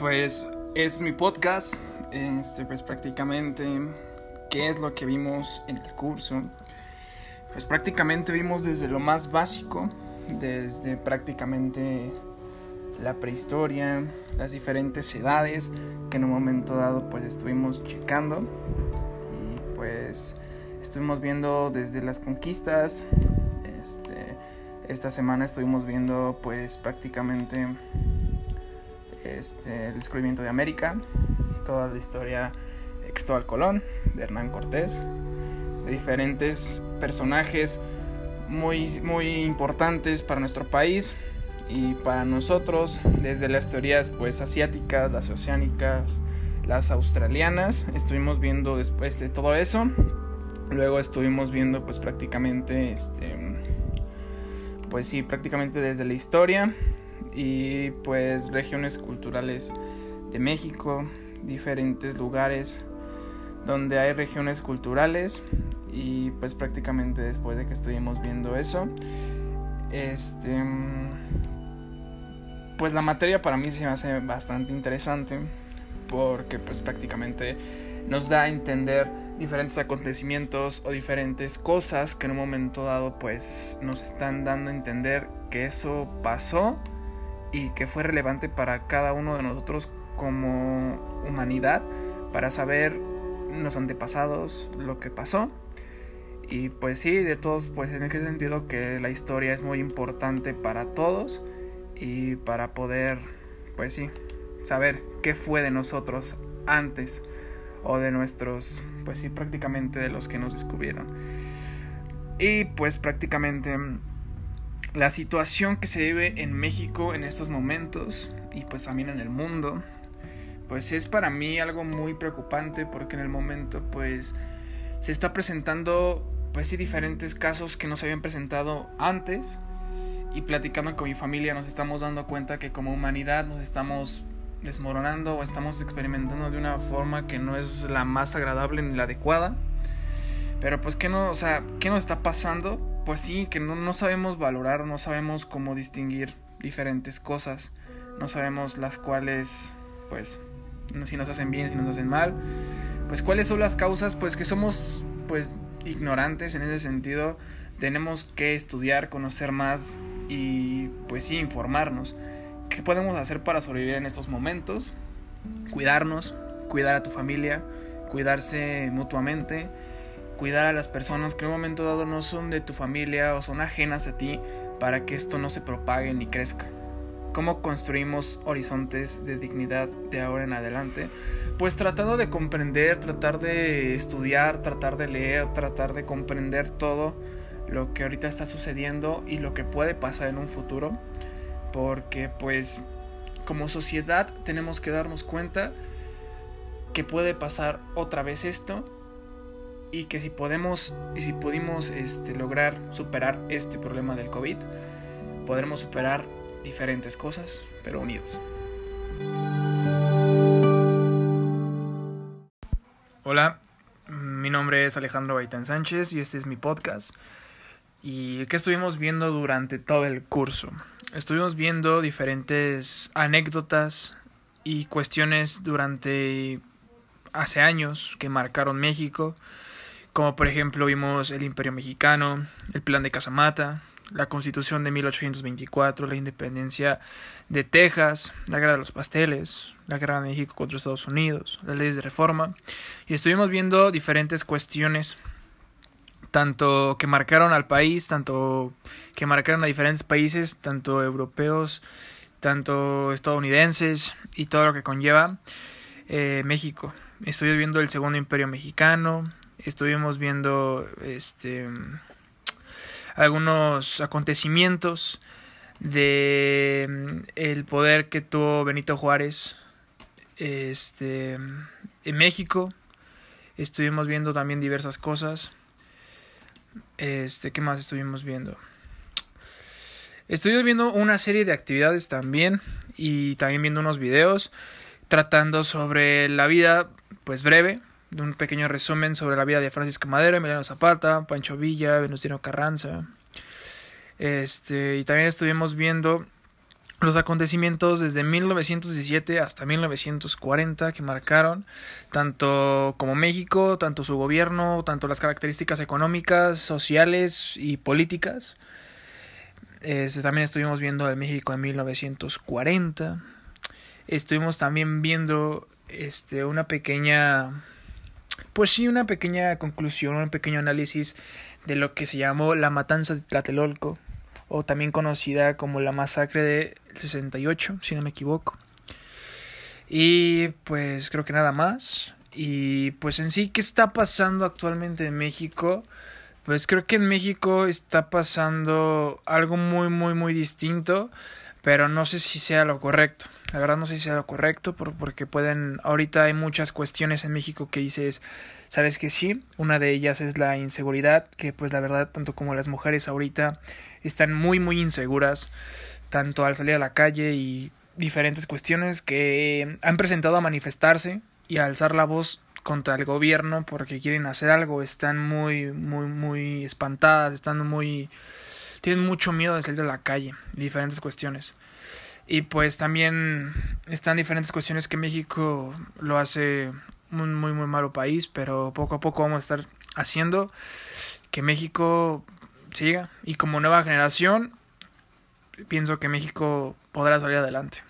pues es mi podcast, este, pues prácticamente qué es lo que vimos en el curso. Pues prácticamente vimos desde lo más básico, desde prácticamente la prehistoria, las diferentes edades que en un momento dado pues estuvimos checando. Y pues estuvimos viendo desde las conquistas, este, esta semana estuvimos viendo pues prácticamente este, el descubrimiento de América, toda la historia de Cristóbal Colón, de Hernán Cortés, de diferentes personajes muy, muy importantes para nuestro país y para nosotros, desde las teorías pues asiáticas, las oceánicas, las australianas, estuvimos viendo después de todo eso, luego estuvimos viendo pues prácticamente este pues sí, prácticamente desde la historia y pues regiones culturales de México, diferentes lugares donde hay regiones culturales y pues prácticamente después de que estuvimos viendo eso, este pues la materia para mí se me hace bastante interesante porque pues prácticamente nos da a entender diferentes acontecimientos o diferentes cosas que en un momento dado pues nos están dando a entender que eso pasó y que fue relevante para cada uno de nosotros como humanidad para saber los antepasados lo que pasó. Y pues sí de todos pues en ese sentido que la historia es muy importante para todos y para poder pues sí saber qué fue de nosotros antes o de nuestros pues sí prácticamente de los que nos descubrieron. Y pues prácticamente la situación que se vive en México en estos momentos y pues también en el mundo, pues es para mí algo muy preocupante porque en el momento pues se está presentando pues sí diferentes casos que no se habían presentado antes y platicando con mi familia nos estamos dando cuenta que como humanidad nos estamos desmoronando o estamos experimentando de una forma que no es la más agradable ni la adecuada. Pero pues qué no, o sea, ¿qué nos está pasando? Pues sí, que no, no sabemos valorar, no sabemos cómo distinguir diferentes cosas, no sabemos las cuales, pues, si nos hacen bien, si nos hacen mal, pues cuáles son las causas, pues que somos, pues, ignorantes en ese sentido, tenemos que estudiar, conocer más y, pues sí, informarnos. ¿Qué podemos hacer para sobrevivir en estos momentos? Cuidarnos, cuidar a tu familia, cuidarse mutuamente cuidar a las personas que en un momento dado no son de tu familia o son ajenas a ti para que esto no se propague ni crezca. ¿Cómo construimos horizontes de dignidad de ahora en adelante? Pues tratando de comprender, tratar de estudiar, tratar de leer, tratar de comprender todo lo que ahorita está sucediendo y lo que puede pasar en un futuro. Porque pues como sociedad tenemos que darnos cuenta que puede pasar otra vez esto y que si podemos y si pudimos este, lograr superar este problema del COVID, podremos superar diferentes cosas, pero unidos. Hola, mi nombre es Alejandro Baitán Sánchez y este es mi podcast. ¿Y qué estuvimos viendo durante todo el curso? Estuvimos viendo diferentes anécdotas y cuestiones durante hace años que marcaron México como por ejemplo vimos el Imperio Mexicano, el Plan de Casamata, la Constitución de 1824, la independencia de Texas, la Guerra de los Pasteles, la Guerra de México contra Estados Unidos, las leyes de reforma, y estuvimos viendo diferentes cuestiones, tanto que marcaron al país, tanto que marcaron a diferentes países, tanto europeos, tanto estadounidenses, y todo lo que conlleva eh, México. Estoy viendo el Segundo Imperio Mexicano, estuvimos viendo este algunos acontecimientos de el poder que tuvo Benito Juárez este en México. Estuvimos viendo también diversas cosas. Este qué más estuvimos viendo estuvimos viendo una serie de actividades también y también viendo unos videos tratando sobre la vida pues breve un pequeño resumen sobre la vida de Francisco Madero, Emiliano Zapata, Pancho Villa, Venustiano Carranza. Este, y también estuvimos viendo los acontecimientos desde 1917 hasta 1940 que marcaron tanto como México, tanto su gobierno, tanto las características económicas, sociales y políticas. Este, también estuvimos viendo el México en 1940. Estuvimos también viendo este, una pequeña, pues sí, una pequeña conclusión, un pequeño análisis de lo que se llamó la matanza de Tlatelolco o también conocida como la masacre de 68, si no me equivoco. Y pues creo que nada más. Y pues en sí, ¿qué está pasando actualmente en México? Pues creo que en México está pasando algo muy, muy, muy distinto, pero no sé si sea lo correcto. La verdad no sé si sea lo correcto, porque pueden, ahorita hay muchas cuestiones en México que dices, sabes que sí, una de ellas es la inseguridad, que pues la verdad tanto como las mujeres ahorita están muy muy inseguras, tanto al salir a la calle y diferentes cuestiones que han presentado a manifestarse y a alzar la voz contra el gobierno porque quieren hacer algo, están muy muy muy espantadas, están muy tienen mucho miedo de salir a la calle, diferentes cuestiones. Y pues también están diferentes cuestiones que México lo hace un muy muy malo país, pero poco a poco vamos a estar haciendo que México siga y como nueva generación pienso que México podrá salir adelante.